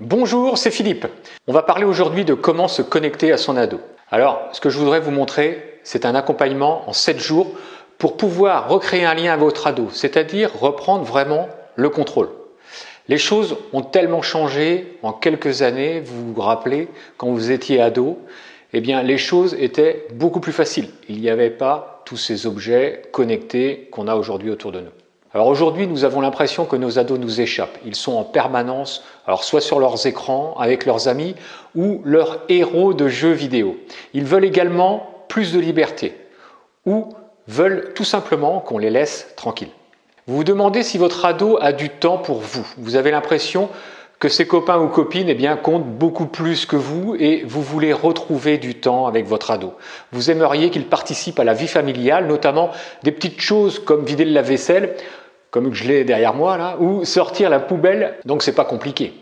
Bonjour, c'est Philippe. On va parler aujourd'hui de comment se connecter à son ado. Alors, ce que je voudrais vous montrer, c'est un accompagnement en 7 jours pour pouvoir recréer un lien avec votre ado, c'est-à-dire reprendre vraiment le contrôle. Les choses ont tellement changé en quelques années, vous vous rappelez, quand vous étiez ado, eh bien les choses étaient beaucoup plus faciles. Il n'y avait pas tous ces objets connectés qu'on a aujourd'hui autour de nous. Alors aujourd'hui, nous avons l'impression que nos ados nous échappent. Ils sont en permanence, soit sur leurs écrans avec leurs amis ou leurs héros de jeux vidéo. Ils veulent également plus de liberté ou veulent tout simplement qu'on les laisse tranquilles. Vous vous demandez si votre ado a du temps pour vous. Vous avez l'impression que ses copains ou copines eh bien, comptent beaucoup plus que vous et vous voulez retrouver du temps avec votre ado. Vous aimeriez qu'il participe à la vie familiale, notamment des petites choses comme vider le lave-vaisselle, comme je l'ai derrière moi là, ou sortir la poubelle, donc c'est pas compliqué.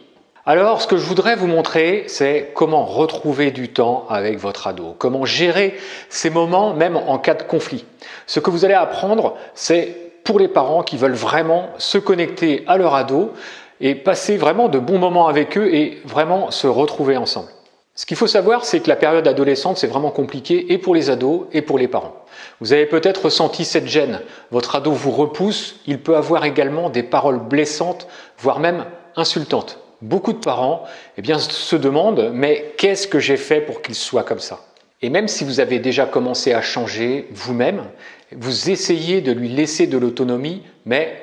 Alors, ce que je voudrais vous montrer, c'est comment retrouver du temps avec votre ado, comment gérer ces moments même en cas de conflit. Ce que vous allez apprendre, c'est pour les parents qui veulent vraiment se connecter à leur ado et passer vraiment de bons moments avec eux et vraiment se retrouver ensemble. Ce qu'il faut savoir, c'est que la période adolescente, c'est vraiment compliqué et pour les ados et pour les parents. Vous avez peut-être ressenti cette gêne. Votre ado vous repousse, il peut avoir également des paroles blessantes, voire même insultantes. Beaucoup de parents eh bien, se demandent, mais qu'est-ce que j'ai fait pour qu'il soit comme ça? Et même si vous avez déjà commencé à changer vous-même, vous essayez de lui laisser de l'autonomie, mais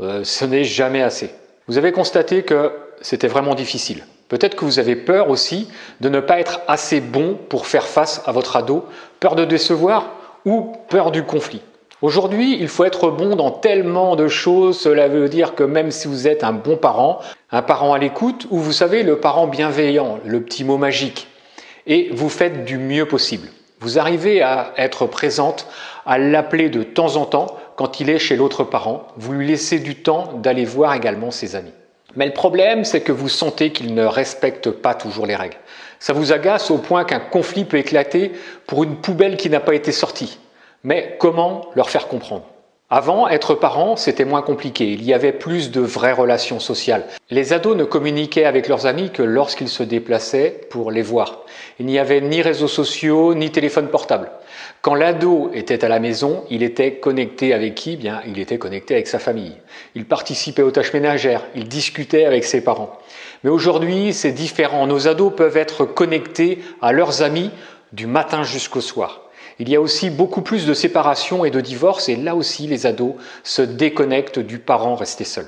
euh, ce n'est jamais assez. Vous avez constaté que c'était vraiment difficile. Peut-être que vous avez peur aussi de ne pas être assez bon pour faire face à votre ado, peur de décevoir? Ou peur du conflit. Aujourd'hui, il faut être bon dans tellement de choses, cela veut dire que même si vous êtes un bon parent, un parent à l'écoute, ou vous savez, le parent bienveillant, le petit mot magique, et vous faites du mieux possible. Vous arrivez à être présente, à l'appeler de temps en temps quand il est chez l'autre parent. Vous lui laissez du temps d'aller voir également ses amis. Mais le problème, c'est que vous sentez qu'il ne respecte pas toujours les règles. Ça vous agace au point qu'un conflit peut éclater pour une poubelle qui n'a pas été sortie. Mais comment leur faire comprendre? Avant, être parent, c'était moins compliqué. Il y avait plus de vraies relations sociales. Les ados ne communiquaient avec leurs amis que lorsqu'ils se déplaçaient pour les voir. Il n'y avait ni réseaux sociaux, ni téléphone portable. Quand l'ado était à la maison, il était connecté avec qui? Bien, il était connecté avec sa famille. Il participait aux tâches ménagères, il discutait avec ses parents. Mais aujourd'hui, c'est différent. Nos ados peuvent être connectés à leurs amis du matin jusqu'au soir. Il y a aussi beaucoup plus de séparations et de divorces et là aussi les ados se déconnectent du parent resté seul.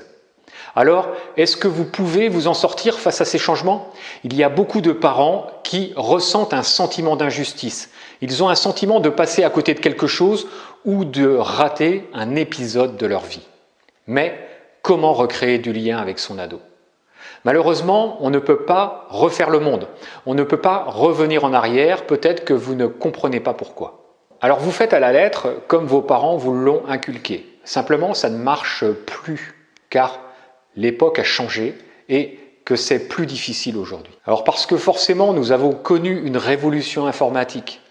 Alors, est-ce que vous pouvez vous en sortir face à ces changements? Il y a beaucoup de parents qui ressentent un sentiment d'injustice. Ils ont un sentiment de passer à côté de quelque chose ou de rater un épisode de leur vie. Mais comment recréer du lien avec son ado? Malheureusement, on ne peut pas refaire le monde. On ne peut pas revenir en arrière. Peut-être que vous ne comprenez pas pourquoi. Alors vous faites à la lettre comme vos parents vous l'ont inculqué. Simplement, ça ne marche plus car l'époque a changé et que c'est plus difficile aujourd'hui. Alors parce que forcément, nous avons connu une révolution informatique.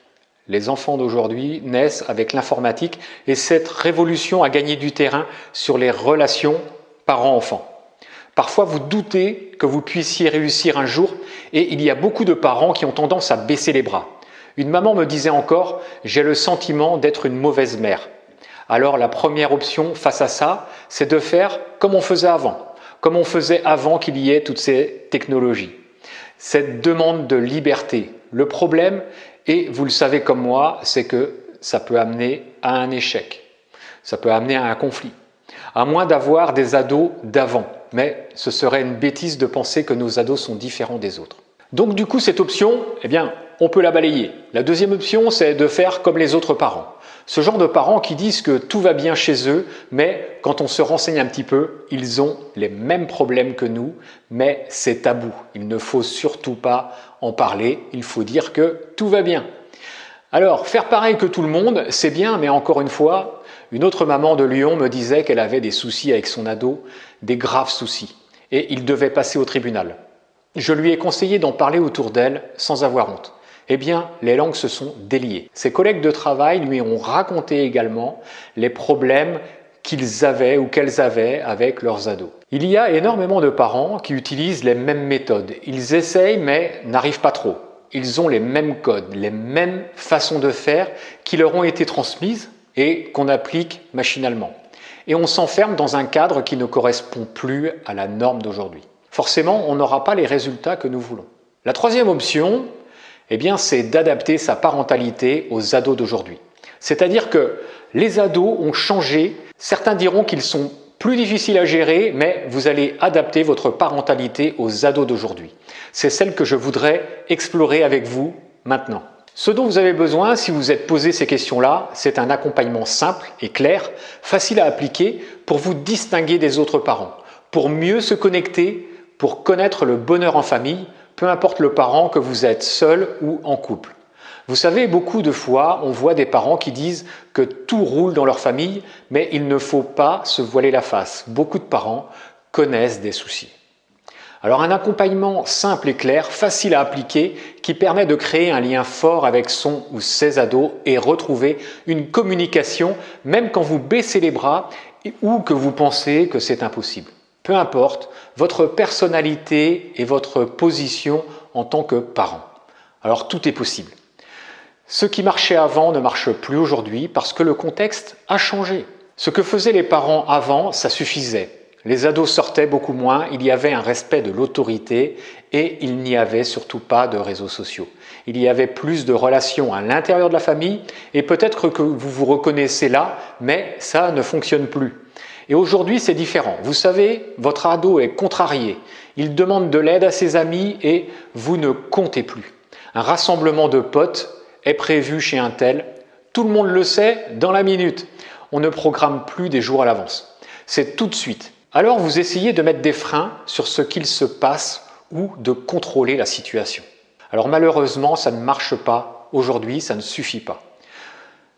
Les enfants d'aujourd'hui naissent avec l'informatique et cette révolution a gagné du terrain sur les relations parents-enfants. Parfois, vous doutez que vous puissiez réussir un jour et il y a beaucoup de parents qui ont tendance à baisser les bras. Une maman me disait encore, j'ai le sentiment d'être une mauvaise mère. Alors la première option face à ça, c'est de faire comme on faisait avant, comme on faisait avant qu'il y ait toutes ces technologies. Cette demande de liberté. Le problème, et vous le savez comme moi, c'est que ça peut amener à un échec. Ça peut amener à un conflit. À moins d'avoir des ados d'avant. Mais ce serait une bêtise de penser que nos ados sont différents des autres. Donc du coup, cette option, eh bien, on peut la balayer. La deuxième option, c'est de faire comme les autres parents. Ce genre de parents qui disent que tout va bien chez eux, mais quand on se renseigne un petit peu, ils ont les mêmes problèmes que nous, mais c'est tabou. Il ne faut surtout pas en parler, il faut dire que tout va bien. Alors, faire pareil que tout le monde, c'est bien, mais encore une fois, une autre maman de Lyon me disait qu'elle avait des soucis avec son ado, des graves soucis, et il devait passer au tribunal. Je lui ai conseillé d'en parler autour d'elle sans avoir honte. Eh bien, les langues se sont déliées. Ses collègues de travail lui ont raconté également les problèmes qu'ils avaient ou qu'elles avaient avec leurs ados. Il y a énormément de parents qui utilisent les mêmes méthodes. Ils essayent mais n'arrivent pas trop. Ils ont les mêmes codes, les mêmes façons de faire qui leur ont été transmises et qu'on applique machinalement. Et on s'enferme dans un cadre qui ne correspond plus à la norme d'aujourd'hui. Forcément, on n'aura pas les résultats que nous voulons. La troisième option, eh bien, c'est d'adapter sa parentalité aux ados d'aujourd'hui. C'est-à-dire que les ados ont changé. Certains diront qu'ils sont plus difficiles à gérer, mais vous allez adapter votre parentalité aux ados d'aujourd'hui. C'est celle que je voudrais explorer avec vous maintenant. Ce dont vous avez besoin, si vous êtes posé ces questions-là, c'est un accompagnement simple et clair, facile à appliquer pour vous distinguer des autres parents, pour mieux se connecter, pour connaître le bonheur en famille, peu importe le parent que vous êtes seul ou en couple. Vous savez, beaucoup de fois, on voit des parents qui disent que tout roule dans leur famille, mais il ne faut pas se voiler la face. Beaucoup de parents connaissent des soucis. Alors un accompagnement simple et clair, facile à appliquer, qui permet de créer un lien fort avec son ou ses ados et retrouver une communication même quand vous baissez les bras ou que vous pensez que c'est impossible. Peu importe votre personnalité et votre position en tant que parent. Alors tout est possible. Ce qui marchait avant ne marche plus aujourd'hui parce que le contexte a changé. Ce que faisaient les parents avant, ça suffisait. Les ados sortaient beaucoup moins, il y avait un respect de l'autorité et il n'y avait surtout pas de réseaux sociaux. Il y avait plus de relations à l'intérieur de la famille et peut-être que vous vous reconnaissez là, mais ça ne fonctionne plus. Et aujourd'hui, c'est différent. Vous savez, votre ado est contrarié. Il demande de l'aide à ses amis et vous ne comptez plus. Un rassemblement de potes est prévu chez un tel. Tout le monde le sait dans la minute. On ne programme plus des jours à l'avance. C'est tout de suite. Alors vous essayez de mettre des freins sur ce qu'il se passe ou de contrôler la situation. Alors malheureusement, ça ne marche pas aujourd'hui, ça ne suffit pas.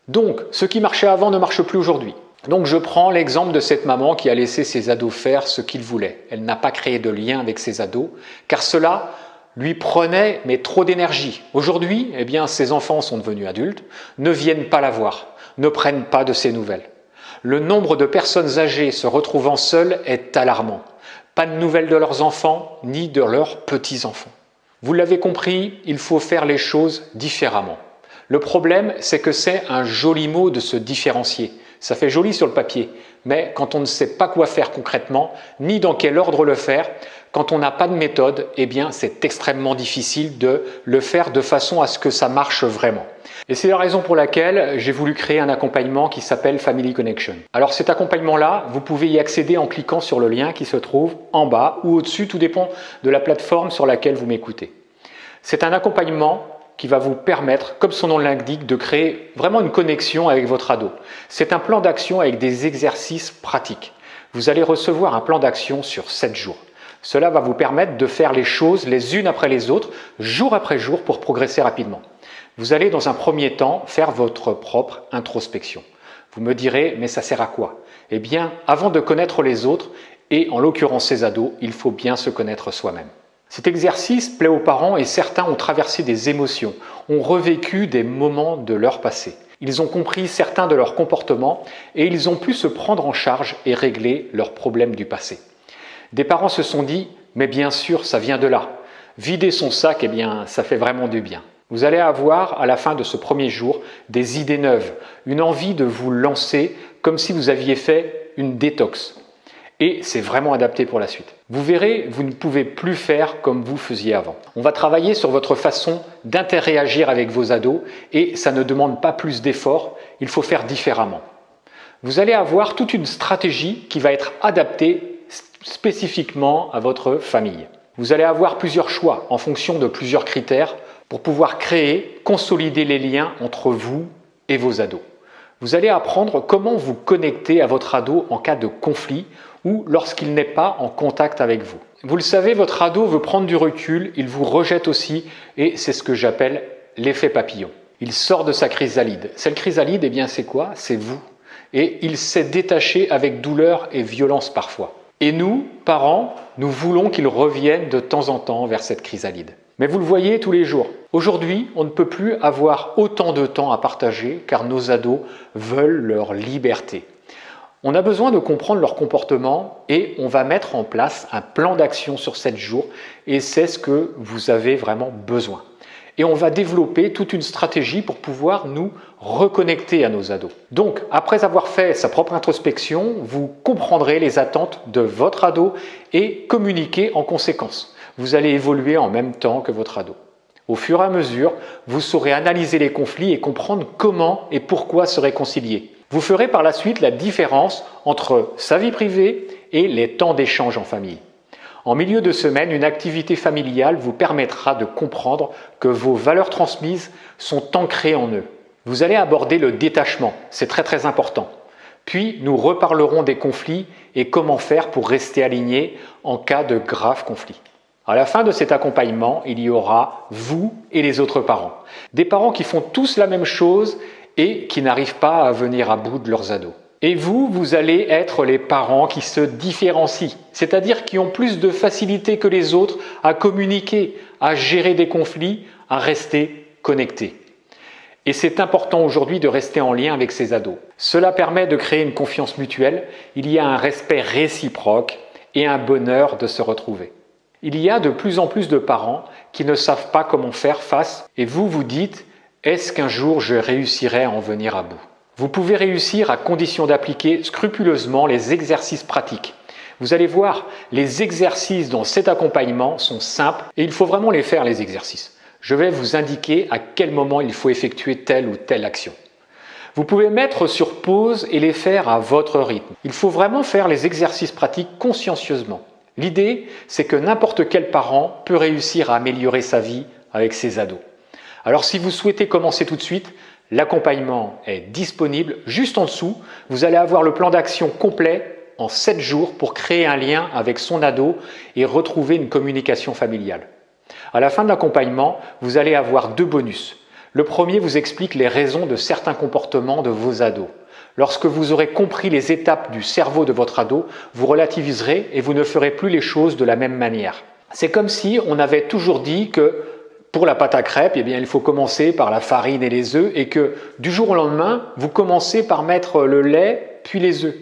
Donc, ce qui marchait avant ne marche plus aujourd'hui. Donc je prends l'exemple de cette maman qui a laissé ses ados faire ce qu'ils voulaient. Elle n'a pas créé de lien avec ses ados, car cela lui prenait mais trop d'énergie. Aujourd'hui, eh bien, ses enfants sont devenus adultes, ne viennent pas la voir, ne prennent pas de ses nouvelles. Le nombre de personnes âgées se retrouvant seules est alarmant. Pas de nouvelles de leurs enfants ni de leurs petits-enfants. Vous l'avez compris, il faut faire les choses différemment. Le problème, c'est que c'est un joli mot de se différencier. Ça fait joli sur le papier, mais quand on ne sait pas quoi faire concrètement, ni dans quel ordre le faire, quand on n'a pas de méthode, eh bien c'est extrêmement difficile de le faire de façon à ce que ça marche vraiment. Et c'est la raison pour laquelle j'ai voulu créer un accompagnement qui s'appelle Family Connection. Alors cet accompagnement-là, vous pouvez y accéder en cliquant sur le lien qui se trouve en bas ou au-dessus, tout dépend de la plateforme sur laquelle vous m'écoutez. C'est un accompagnement qui va vous permettre, comme son nom l'indique, de créer vraiment une connexion avec votre ado. C'est un plan d'action avec des exercices pratiques. Vous allez recevoir un plan d'action sur 7 jours. Cela va vous permettre de faire les choses les unes après les autres, jour après jour, pour progresser rapidement. Vous allez dans un premier temps faire votre propre introspection. Vous me direz, mais ça sert à quoi? Eh bien, avant de connaître les autres, et en l'occurrence ces ados, il faut bien se connaître soi-même. Cet exercice plaît aux parents et certains ont traversé des émotions, ont revécu des moments de leur passé. Ils ont compris certains de leurs comportements et ils ont pu se prendre en charge et régler leurs problèmes du passé. Des parents se sont dit, mais bien sûr, ça vient de là. Vider son sac, eh bien, ça fait vraiment du bien. Vous allez avoir, à la fin de ce premier jour, des idées neuves, une envie de vous lancer comme si vous aviez fait une détox. Et c'est vraiment adapté pour la suite. Vous verrez, vous ne pouvez plus faire comme vous faisiez avant. On va travailler sur votre façon d'interréagir avec vos ados et ça ne demande pas plus d'efforts, il faut faire différemment. Vous allez avoir toute une stratégie qui va être adaptée spécifiquement à votre famille. Vous allez avoir plusieurs choix en fonction de plusieurs critères pour pouvoir créer, consolider les liens entre vous et vos ados. Vous allez apprendre comment vous connecter à votre ado en cas de conflit ou lorsqu'il n'est pas en contact avec vous. Vous le savez, votre ado veut prendre du recul, il vous rejette aussi et c'est ce que j'appelle l'effet papillon. Il sort de sa chrysalide. Cette chrysalide, eh bien c'est quoi? C'est vous. Et il s'est détaché avec douleur et violence parfois. Et nous, parents, nous voulons qu'ils reviennent de temps en temps vers cette chrysalide. Mais vous le voyez tous les jours. Aujourd'hui, on ne peut plus avoir autant de temps à partager car nos ados veulent leur liberté. On a besoin de comprendre leur comportement et on va mettre en place un plan d'action sur 7 jours et c'est ce que vous avez vraiment besoin. Et on va développer toute une stratégie pour pouvoir nous reconnecter à nos ados. Donc, après avoir fait sa propre introspection, vous comprendrez les attentes de votre ado et communiquer en conséquence. Vous allez évoluer en même temps que votre ado. Au fur et à mesure, vous saurez analyser les conflits et comprendre comment et pourquoi se réconcilier. Vous ferez par la suite la différence entre sa vie privée et les temps d'échange en famille. En milieu de semaine, une activité familiale vous permettra de comprendre que vos valeurs transmises sont ancrées en eux. Vous allez aborder le détachement, c'est très très important. Puis nous reparlerons des conflits et comment faire pour rester aligné en cas de graves conflits. À la fin de cet accompagnement, il y aura vous et les autres parents. Des parents qui font tous la même chose et qui n'arrivent pas à venir à bout de leurs ados. Et vous, vous allez être les parents qui se différencient, c'est-à-dire qui ont plus de facilité que les autres à communiquer, à gérer des conflits, à rester connectés. Et c'est important aujourd'hui de rester en lien avec ces ados. Cela permet de créer une confiance mutuelle, il y a un respect réciproque et un bonheur de se retrouver. Il y a de plus en plus de parents qui ne savent pas comment faire face et vous vous dites est-ce qu'un jour je réussirai à en venir à bout? Vous pouvez réussir à condition d'appliquer scrupuleusement les exercices pratiques. Vous allez voir, les exercices dans cet accompagnement sont simples et il faut vraiment les faire les exercices. Je vais vous indiquer à quel moment il faut effectuer telle ou telle action. Vous pouvez mettre sur pause et les faire à votre rythme. Il faut vraiment faire les exercices pratiques consciencieusement. L'idée, c'est que n'importe quel parent peut réussir à améliorer sa vie avec ses ados. Alors si vous souhaitez commencer tout de suite, l'accompagnement est disponible juste en dessous. Vous allez avoir le plan d'action complet en 7 jours pour créer un lien avec son ado et retrouver une communication familiale. À la fin de l'accompagnement, vous allez avoir deux bonus. Le premier vous explique les raisons de certains comportements de vos ados. Lorsque vous aurez compris les étapes du cerveau de votre ado, vous relativiserez et vous ne ferez plus les choses de la même manière. C'est comme si on avait toujours dit que pour la pâte à crêpes, eh bien, il faut commencer par la farine et les œufs et que du jour au lendemain, vous commencez par mettre le lait puis les œufs.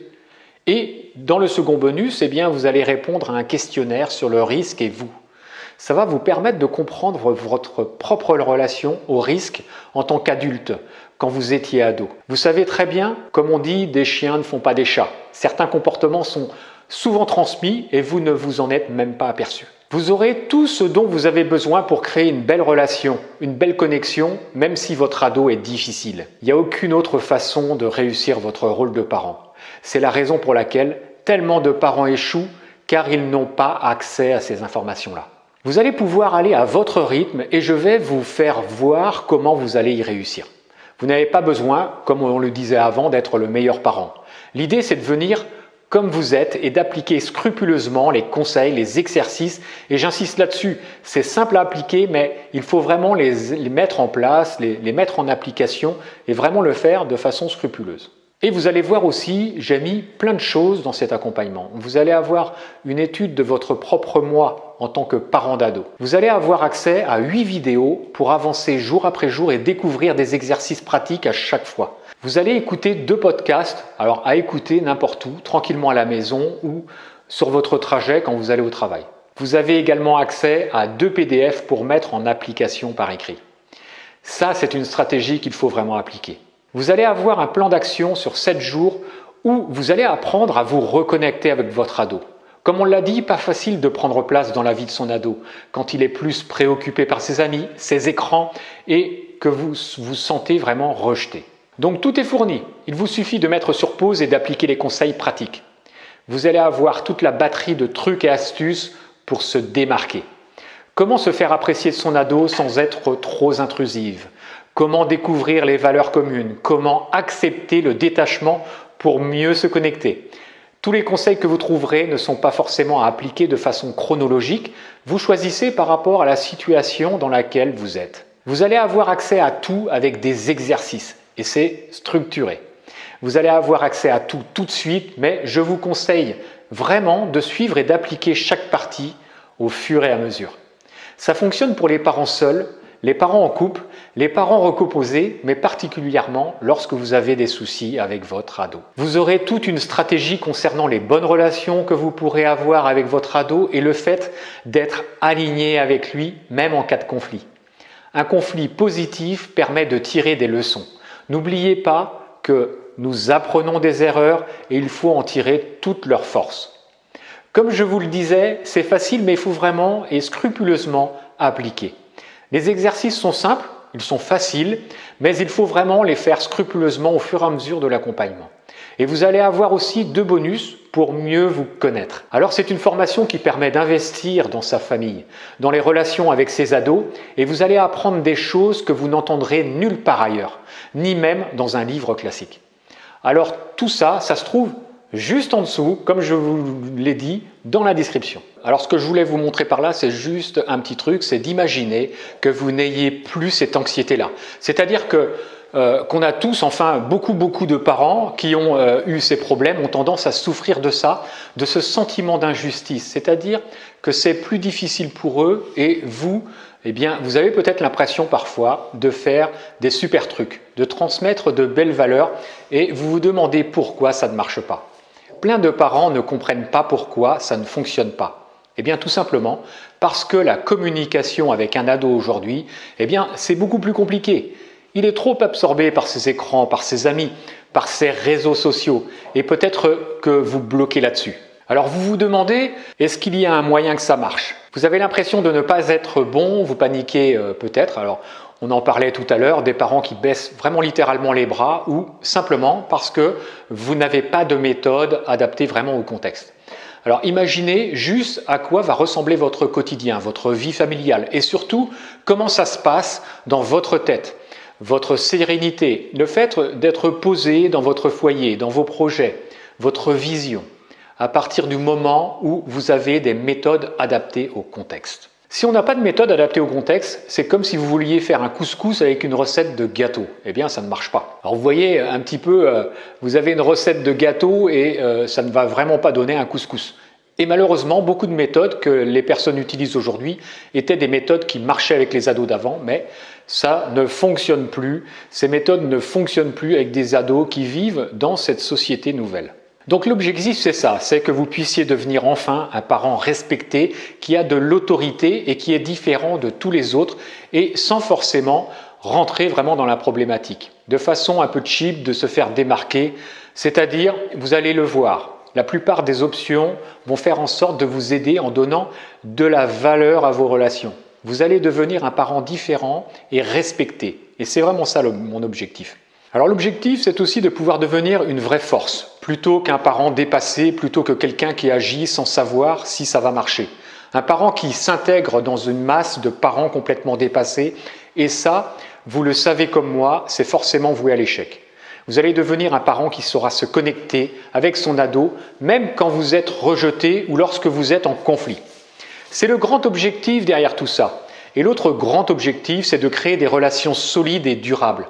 Et dans le second bonus, eh bien, vous allez répondre à un questionnaire sur le risque et vous. Ça va vous permettre de comprendre votre propre relation au risque en tant qu'adulte quand vous étiez ado. Vous savez très bien, comme on dit, des chiens ne font pas des chats. Certains comportements sont souvent transmis et vous ne vous en êtes même pas aperçu. Vous aurez tout ce dont vous avez besoin pour créer une belle relation, une belle connexion, même si votre ado est difficile. Il n'y a aucune autre façon de réussir votre rôle de parent. C'est la raison pour laquelle tellement de parents échouent car ils n'ont pas accès à ces informations-là. Vous allez pouvoir aller à votre rythme et je vais vous faire voir comment vous allez y réussir. Vous n'avez pas besoin, comme on le disait avant, d'être le meilleur parent. L'idée, c'est de venir comme vous êtes et d'appliquer scrupuleusement les conseils, les exercices. Et j'insiste là-dessus, c'est simple à appliquer, mais il faut vraiment les, mettre en place, les, mettre en application et vraiment le faire de façon scrupuleuse. Et vous allez voir aussi, j'ai mis plein de choses dans cet accompagnement. Vous allez avoir une étude de votre propre moi en tant que parent d'ado. Vous allez avoir accès à 8 vidéos pour avancer jour après jour et découvrir des exercices pratiques à chaque fois. Vous allez écouter deux podcasts, alors à écouter n'importe où, tranquillement à la maison ou sur votre trajet quand vous allez au travail. Vous avez également accès à deux PDF pour mettre en application par écrit. Ça, c'est une stratégie qu'il faut vraiment appliquer. Vous allez avoir un plan d'action sur 7 jours où vous allez apprendre à vous reconnecter avec votre ado. Comme on l'a dit, pas facile de prendre place dans la vie de son ado quand il est plus préoccupé par ses amis, ses écrans et que vous vous sentez vraiment rejeté. Donc tout est fourni. Il vous suffit de mettre sur pause et d'appliquer les conseils pratiques. Vous allez avoir toute la batterie de trucs et astuces pour se démarquer. Comment se faire apprécier son ado sans être trop intrusive? Comment découvrir les valeurs communes? Comment accepter le détachement pour mieux se connecter? Tous les conseils que vous trouverez ne sont pas forcément à appliquer de façon chronologique. Vous choisissez par rapport à la situation dans laquelle vous êtes. Vous allez avoir accès à tout avec des exercices et c'est structuré. Vous allez avoir accès à tout tout de suite, mais je vous conseille vraiment de suivre et d'appliquer chaque partie au fur et à mesure. Ça fonctionne pour les parents seuls, les parents en couple, les parents recomposés, mais particulièrement lorsque vous avez des soucis avec votre ado. Vous aurez toute une stratégie concernant les bonnes relations que vous pourrez avoir avec votre ado et le fait d'être aligné avec lui, même en cas de conflit. Un conflit positif permet de tirer des leçons. N'oubliez pas que nous apprenons des erreurs et il faut en tirer toute leur force. Comme je vous le disais, c'est facile mais il faut vraiment et scrupuleusement appliquer. Les exercices sont simples, ils sont faciles, mais il faut vraiment les faire scrupuleusement au fur et à mesure de l'accompagnement. Et vous allez avoir aussi deux bonus pour mieux vous connaître. Alors c'est une formation qui permet d'investir dans sa famille, dans les relations avec ses ados, et vous allez apprendre des choses que vous n'entendrez nulle part ailleurs, ni même dans un livre classique. Alors tout ça, ça se trouve juste en dessous, comme je vous l'ai dit, dans la description. Alors ce que je voulais vous montrer par là, c'est juste un petit truc, c'est d'imaginer que vous n'ayez plus cette anxiété-là. C'est-à-dire que euh, qu'on a tous, enfin beaucoup beaucoup de parents qui ont euh, eu ces problèmes ont tendance à souffrir de ça, de ce sentiment d'injustice. C'est-à-dire que c'est plus difficile pour eux et vous, eh bien, vous avez peut-être l'impression parfois de faire des super trucs, de transmettre de belles valeurs et vous vous demandez pourquoi ça ne marche pas plein de parents ne comprennent pas pourquoi ça ne fonctionne pas. Eh bien tout simplement parce que la communication avec un ado aujourd'hui, eh bien c'est beaucoup plus compliqué. Il est trop absorbé par ses écrans, par ses amis, par ses réseaux sociaux et peut-être que vous bloquez là-dessus. Alors vous vous demandez, est-ce qu'il y a un moyen que ça marche? Vous avez l'impression de ne pas être bon, vous paniquez euh, peut-être. Alors on en parlait tout à l'heure, des parents qui baissent vraiment littéralement les bras ou simplement parce que vous n'avez pas de méthode adaptée vraiment au contexte. Alors imaginez juste à quoi va ressembler votre quotidien, votre vie familiale et surtout comment ça se passe dans votre tête, votre sérénité, le fait d'être posé dans votre foyer, dans vos projets, votre vision, à partir du moment où vous avez des méthodes adaptées au contexte. Si on n'a pas de méthode adaptée au contexte, c'est comme si vous vouliez faire un couscous avec une recette de gâteau. Eh bien, ça ne marche pas. Alors vous voyez un petit peu, euh, vous avez une recette de gâteau et euh, ça ne va vraiment pas donner un couscous. Et malheureusement, beaucoup de méthodes que les personnes utilisent aujourd'hui étaient des méthodes qui marchaient avec les ados d'avant, mais ça ne fonctionne plus. Ces méthodes ne fonctionnent plus avec des ados qui vivent dans cette société nouvelle. Donc l'objectif, c'est ça, c'est que vous puissiez devenir enfin un parent respecté, qui a de l'autorité et qui est différent de tous les autres, et sans forcément rentrer vraiment dans la problématique, de façon un peu cheap de se faire démarquer, c'est-à-dire, vous allez le voir, la plupart des options vont faire en sorte de vous aider en donnant de la valeur à vos relations. Vous allez devenir un parent différent et respecté. Et c'est vraiment ça mon objectif. Alors l'objectif, c'est aussi de pouvoir devenir une vraie force, plutôt qu'un parent dépassé, plutôt que quelqu'un qui agit sans savoir si ça va marcher. Un parent qui s'intègre dans une masse de parents complètement dépassés, et ça, vous le savez comme moi, c'est forcément voué à l'échec. Vous allez devenir un parent qui saura se connecter avec son ado, même quand vous êtes rejeté ou lorsque vous êtes en conflit. C'est le grand objectif derrière tout ça. Et l'autre grand objectif, c'est de créer des relations solides et durables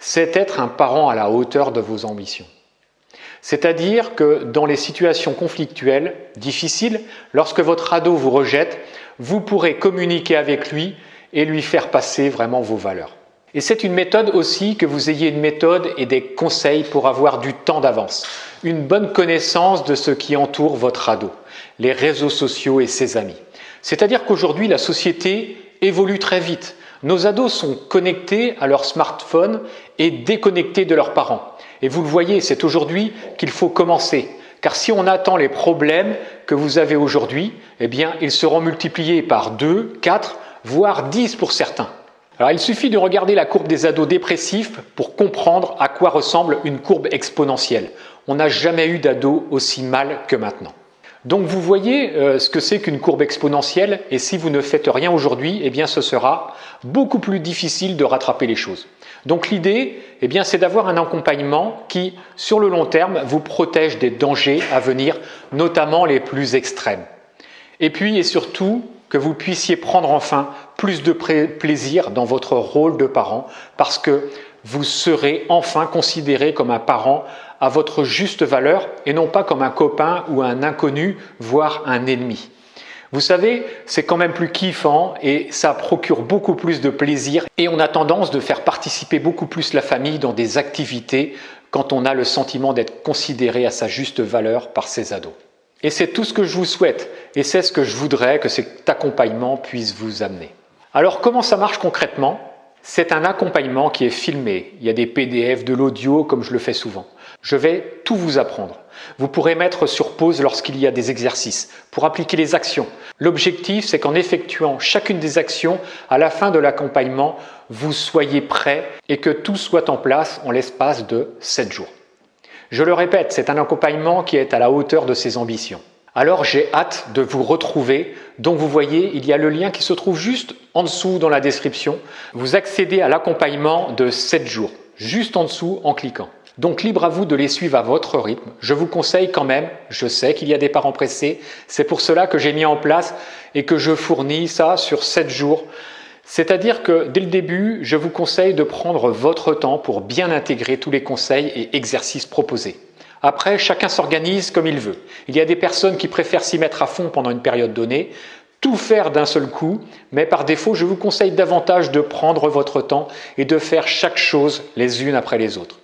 c'est être un parent à la hauteur de vos ambitions. C'est-à-dire que dans les situations conflictuelles, difficiles, lorsque votre ado vous rejette, vous pourrez communiquer avec lui et lui faire passer vraiment vos valeurs. Et c'est une méthode aussi que vous ayez une méthode et des conseils pour avoir du temps d'avance, une bonne connaissance de ce qui entoure votre ado, les réseaux sociaux et ses amis. C'est-à-dire qu'aujourd'hui, la société évolue très vite. Nos ados sont connectés à leur smartphone et déconnectés de leurs parents. Et vous le voyez, c'est aujourd'hui qu'il faut commencer. Car si on attend les problèmes que vous avez aujourd'hui, eh bien, ils seront multipliés par 2, 4, voire 10 pour certains. Alors, il suffit de regarder la courbe des ados dépressifs pour comprendre à quoi ressemble une courbe exponentielle. On n'a jamais eu d'ados aussi mal que maintenant. Donc vous voyez euh, ce que c'est qu'une courbe exponentielle et si vous ne faites rien aujourd'hui, eh bien ce sera beaucoup plus difficile de rattraper les choses. Donc l'idée, eh bien c'est d'avoir un accompagnement qui sur le long terme vous protège des dangers à venir, notamment les plus extrêmes. Et puis et surtout que vous puissiez prendre enfin plus de plaisir dans votre rôle de parent parce que vous serez enfin considéré comme un parent à votre juste valeur et non pas comme un copain ou un inconnu, voire un ennemi. Vous savez, c'est quand même plus kiffant et ça procure beaucoup plus de plaisir et on a tendance de faire participer beaucoup plus la famille dans des activités quand on a le sentiment d'être considéré à sa juste valeur par ses ados. Et c'est tout ce que je vous souhaite et c'est ce que je voudrais que cet accompagnement puisse vous amener. Alors comment ça marche concrètement? C'est un accompagnement qui est filmé. Il y a des PDF, de l'audio comme je le fais souvent. Je vais tout vous apprendre. Vous pourrez mettre sur pause lorsqu'il y a des exercices pour appliquer les actions. L'objectif, c'est qu'en effectuant chacune des actions, à la fin de l'accompagnement, vous soyez prêt et que tout soit en place en l'espace de 7 jours. Je le répète, c'est un accompagnement qui est à la hauteur de ses ambitions. Alors j'ai hâte de vous retrouver. Donc vous voyez, il y a le lien qui se trouve juste en dessous dans la description. Vous accédez à l'accompagnement de 7 jours, juste en dessous en cliquant. Donc libre à vous de les suivre à votre rythme. Je vous conseille quand même, je sais qu'il y a des parents pressés, c'est pour cela que j'ai mis en place et que je fournis ça sur 7 jours. C'est-à-dire que dès le début, je vous conseille de prendre votre temps pour bien intégrer tous les conseils et exercices proposés. Après, chacun s'organise comme il veut. Il y a des personnes qui préfèrent s'y mettre à fond pendant une période donnée, tout faire d'un seul coup, mais par défaut, je vous conseille davantage de prendre votre temps et de faire chaque chose les unes après les autres.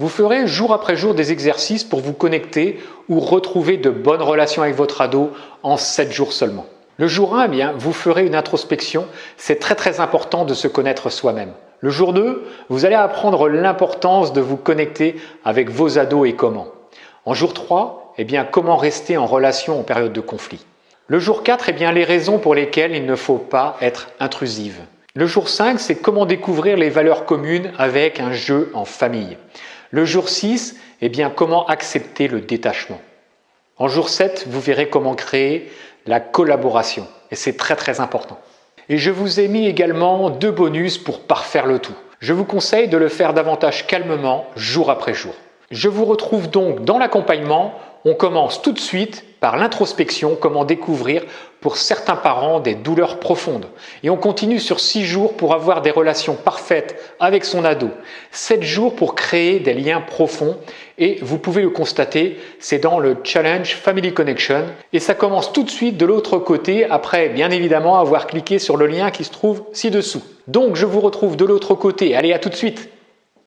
Vous ferez jour après jour des exercices pour vous connecter ou retrouver de bonnes relations avec votre ado en 7 jours seulement. Le jour 1, eh bien, vous ferez une introspection. C'est très très important de se connaître soi-même. Le jour 2, vous allez apprendre l'importance de vous connecter avec vos ados et comment. En jour 3, eh bien, comment rester en relation en période de conflit. Le jour 4, eh bien, les raisons pour lesquelles il ne faut pas être intrusive. Le jour 5, c'est comment découvrir les valeurs communes avec un jeu en famille. Le jour 6, eh bien, comment accepter le détachement? En jour 7, vous verrez comment créer la collaboration. Et c'est très très important. Et je vous ai mis également deux bonus pour parfaire le tout. Je vous conseille de le faire davantage calmement, jour après jour. Je vous retrouve donc dans l'accompagnement. On commence tout de suite par l'introspection, comment découvrir pour certains parents des douleurs profondes. Et on continue sur six jours pour avoir des relations parfaites avec son ado. Sept jours pour créer des liens profonds. Et vous pouvez le constater, c'est dans le challenge Family Connection. Et ça commence tout de suite de l'autre côté, après bien évidemment avoir cliqué sur le lien qui se trouve ci-dessous. Donc je vous retrouve de l'autre côté. Allez, à tout de suite